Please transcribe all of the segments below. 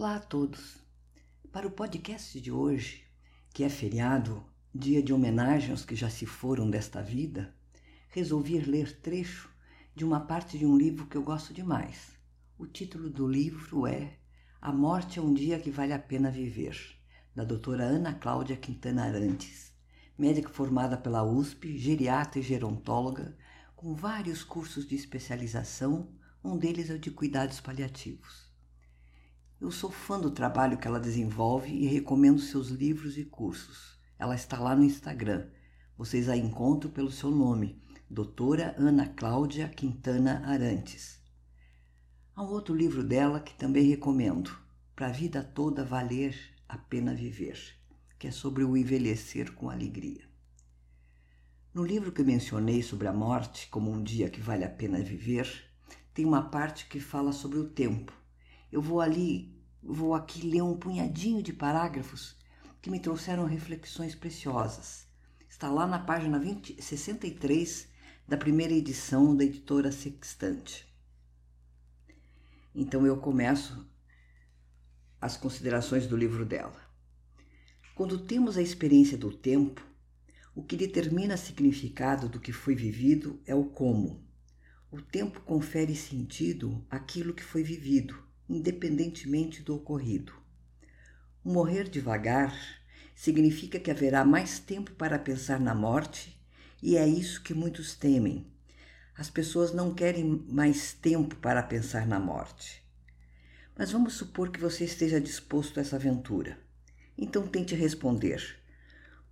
Olá a todos. Para o podcast de hoje, que é feriado, dia de homenagem aos que já se foram desta vida, resolvi ler trecho de uma parte de um livro que eu gosto demais. O título do livro é A Morte é um Dia que Vale a Pena Viver, da doutora Ana Cláudia Quintana Arantes, médica formada pela USP, geriatra e gerontóloga, com vários cursos de especialização, um deles é o de cuidados paliativos. Eu sou fã do trabalho que ela desenvolve e recomendo seus livros e cursos. Ela está lá no Instagram. Vocês a encontram pelo seu nome, Doutora Ana Cláudia Quintana Arantes. Há um outro livro dela que também recomendo, Para a Vida Toda Valer a Pena Viver, que é sobre o envelhecer com alegria. No livro que mencionei sobre a morte como um dia que vale a pena viver, tem uma parte que fala sobre o tempo eu vou ali, vou aqui ler um punhadinho de parágrafos que me trouxeram reflexões preciosas. Está lá na página 20, 63 da primeira edição da editora Sextante. Então eu começo as considerações do livro dela. Quando temos a experiência do tempo, o que determina o significado do que foi vivido é o como. O tempo confere sentido àquilo que foi vivido independentemente do ocorrido. Morrer devagar significa que haverá mais tempo para pensar na morte, e é isso que muitos temem. As pessoas não querem mais tempo para pensar na morte. Mas vamos supor que você esteja disposto a essa aventura. Então tente responder: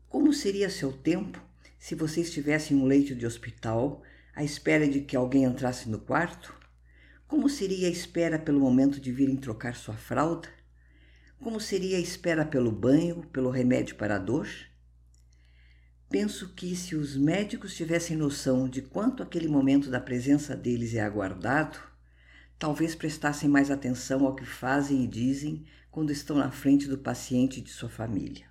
Como seria seu tempo se você estivesse em um leito de hospital à espera de que alguém entrasse no quarto? Como seria a espera pelo momento de virem trocar sua fralda? Como seria a espera pelo banho, pelo remédio para a dor? Penso que se os médicos tivessem noção de quanto aquele momento da presença deles é aguardado, talvez prestassem mais atenção ao que fazem e dizem quando estão na frente do paciente e de sua família.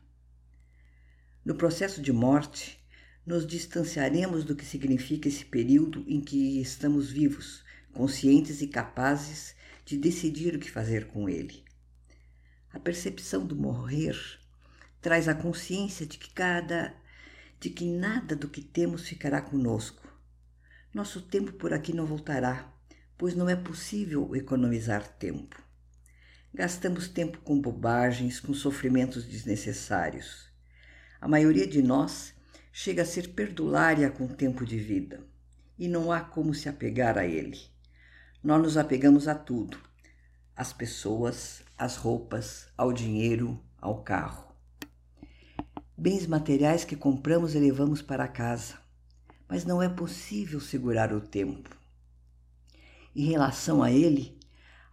No processo de morte, nos distanciaremos do que significa esse período em que estamos vivos conscientes e capazes de decidir o que fazer com ele. A percepção do morrer traz a consciência de que cada de que nada do que temos ficará conosco. Nosso tempo por aqui não voltará, pois não é possível economizar tempo. Gastamos tempo com bobagens, com sofrimentos desnecessários. A maioria de nós chega a ser perdulária com o tempo de vida, e não há como se apegar a ele. Nós nos apegamos a tudo: às pessoas, às roupas, ao dinheiro, ao carro. Bens materiais que compramos e levamos para casa, mas não é possível segurar o tempo. Em relação a ele,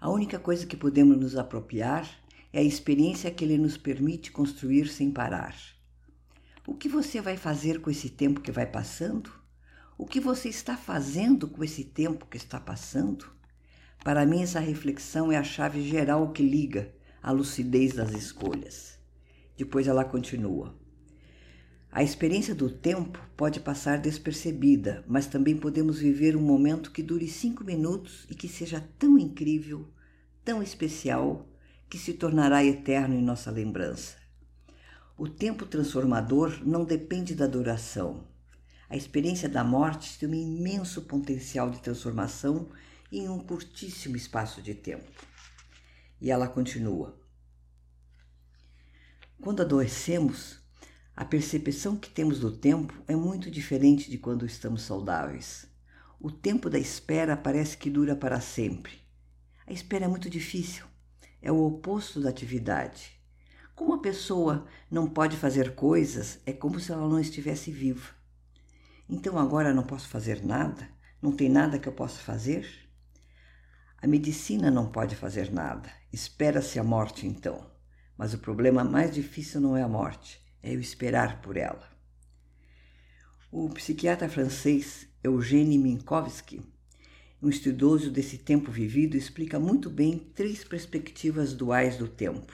a única coisa que podemos nos apropriar é a experiência que ele nos permite construir sem parar. O que você vai fazer com esse tempo que vai passando? O que você está fazendo com esse tempo que está passando? Para mim, essa reflexão é a chave geral que liga a lucidez das escolhas. Depois ela continua. A experiência do tempo pode passar despercebida, mas também podemos viver um momento que dure cinco minutos e que seja tão incrível, tão especial, que se tornará eterno em nossa lembrança. O tempo transformador não depende da duração. A experiência da morte tem um imenso potencial de transformação em um curtíssimo espaço de tempo. E ela continua: Quando adoecemos, a percepção que temos do tempo é muito diferente de quando estamos saudáveis. O tempo da espera parece que dura para sempre. A espera é muito difícil, é o oposto da atividade. Como a pessoa não pode fazer coisas, é como se ela não estivesse viva. Então agora não posso fazer nada? Não tem nada que eu possa fazer? A medicina não pode fazer nada. Espera-se a morte então. Mas o problema mais difícil não é a morte, é o esperar por ela. O psiquiatra francês Eugène Minkowski, um estudioso desse tempo vivido, explica muito bem três perspectivas duais do tempo.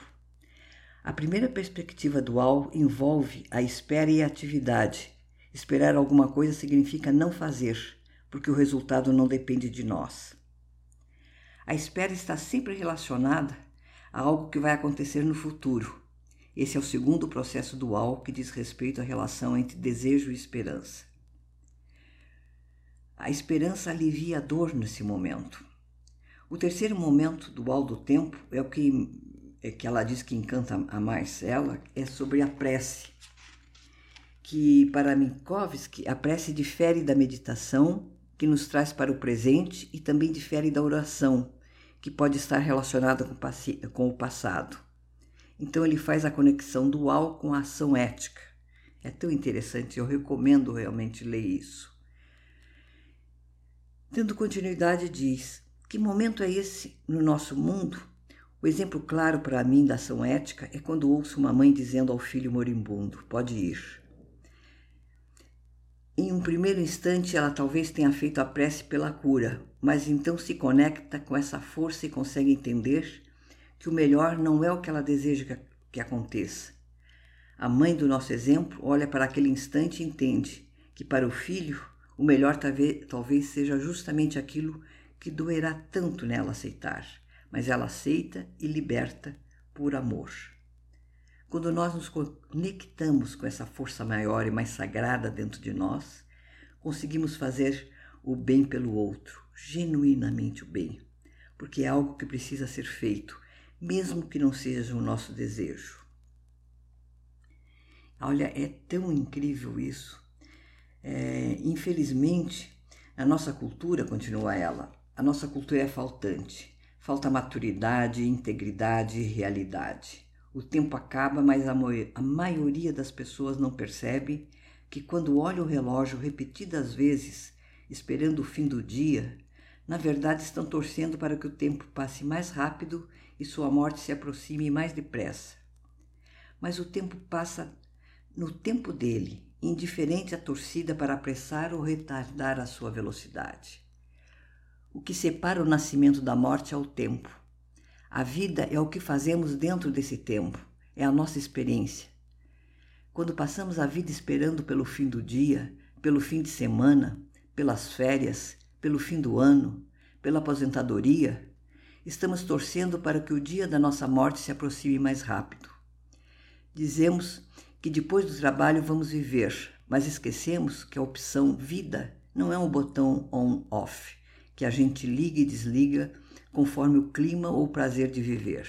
A primeira perspectiva dual envolve a espera e a atividade. Esperar alguma coisa significa não fazer, porque o resultado não depende de nós. A espera está sempre relacionada a algo que vai acontecer no futuro. Esse é o segundo processo dual que diz respeito à relação entre desejo e esperança. A esperança alivia a dor nesse momento. O terceiro momento dual do tempo é o que, é que ela diz que encanta a mais ela, é sobre a prece. Que para Minkowski, a prece difere da meditação, que nos traz para o presente, e também difere da oração, que pode estar relacionada com o passado. Então ele faz a conexão dual com a ação ética. É tão interessante, eu recomendo realmente ler isso. Dando continuidade, diz: Que momento é esse no nosso mundo? O exemplo claro para mim da ação ética é quando ouço uma mãe dizendo ao filho moribundo: Pode ir. Em um primeiro instante, ela talvez tenha feito a prece pela cura, mas então se conecta com essa força e consegue entender que o melhor não é o que ela deseja que aconteça. A mãe do nosso exemplo olha para aquele instante e entende que para o filho o melhor talvez seja justamente aquilo que doerá tanto nela aceitar, mas ela aceita e liberta por amor. Quando nós nos conectamos com essa força maior e mais sagrada dentro de nós, conseguimos fazer o bem pelo outro, genuinamente o bem, porque é algo que precisa ser feito, mesmo que não seja o nosso desejo. Olha, é tão incrível isso. É, infelizmente, a nossa cultura, continua ela, a nossa cultura é faltante. Falta maturidade, integridade e realidade. O tempo acaba, mas a, a maioria das pessoas não percebe que quando olha o relógio repetidas vezes, esperando o fim do dia, na verdade estão torcendo para que o tempo passe mais rápido e sua morte se aproxime mais depressa. Mas o tempo passa no tempo dele, indiferente à torcida para apressar ou retardar a sua velocidade. O que separa o nascimento da morte é o tempo. A vida é o que fazemos dentro desse tempo, é a nossa experiência. Quando passamos a vida esperando pelo fim do dia, pelo fim de semana, pelas férias, pelo fim do ano, pela aposentadoria, estamos torcendo para que o dia da nossa morte se aproxime mais rápido. Dizemos que depois do trabalho vamos viver, mas esquecemos que a opção vida não é um botão on-off, que a gente liga e desliga conforme o clima ou o prazer de viver.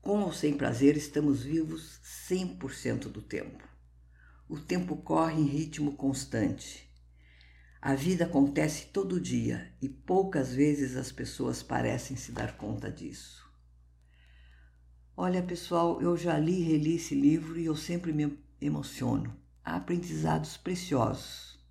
Com ou sem prazer, estamos vivos 100% do tempo. O tempo corre em ritmo constante. A vida acontece todo dia e poucas vezes as pessoas parecem se dar conta disso. Olha, pessoal, eu já li e reli esse livro e eu sempre me emociono. Há aprendizados preciosos.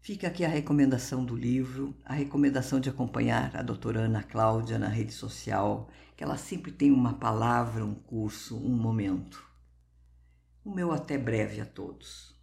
Fica aqui a recomendação do livro, a recomendação de acompanhar a doutora Ana Cláudia na rede social, que ela sempre tem uma palavra, um curso, um momento. O meu até breve a todos.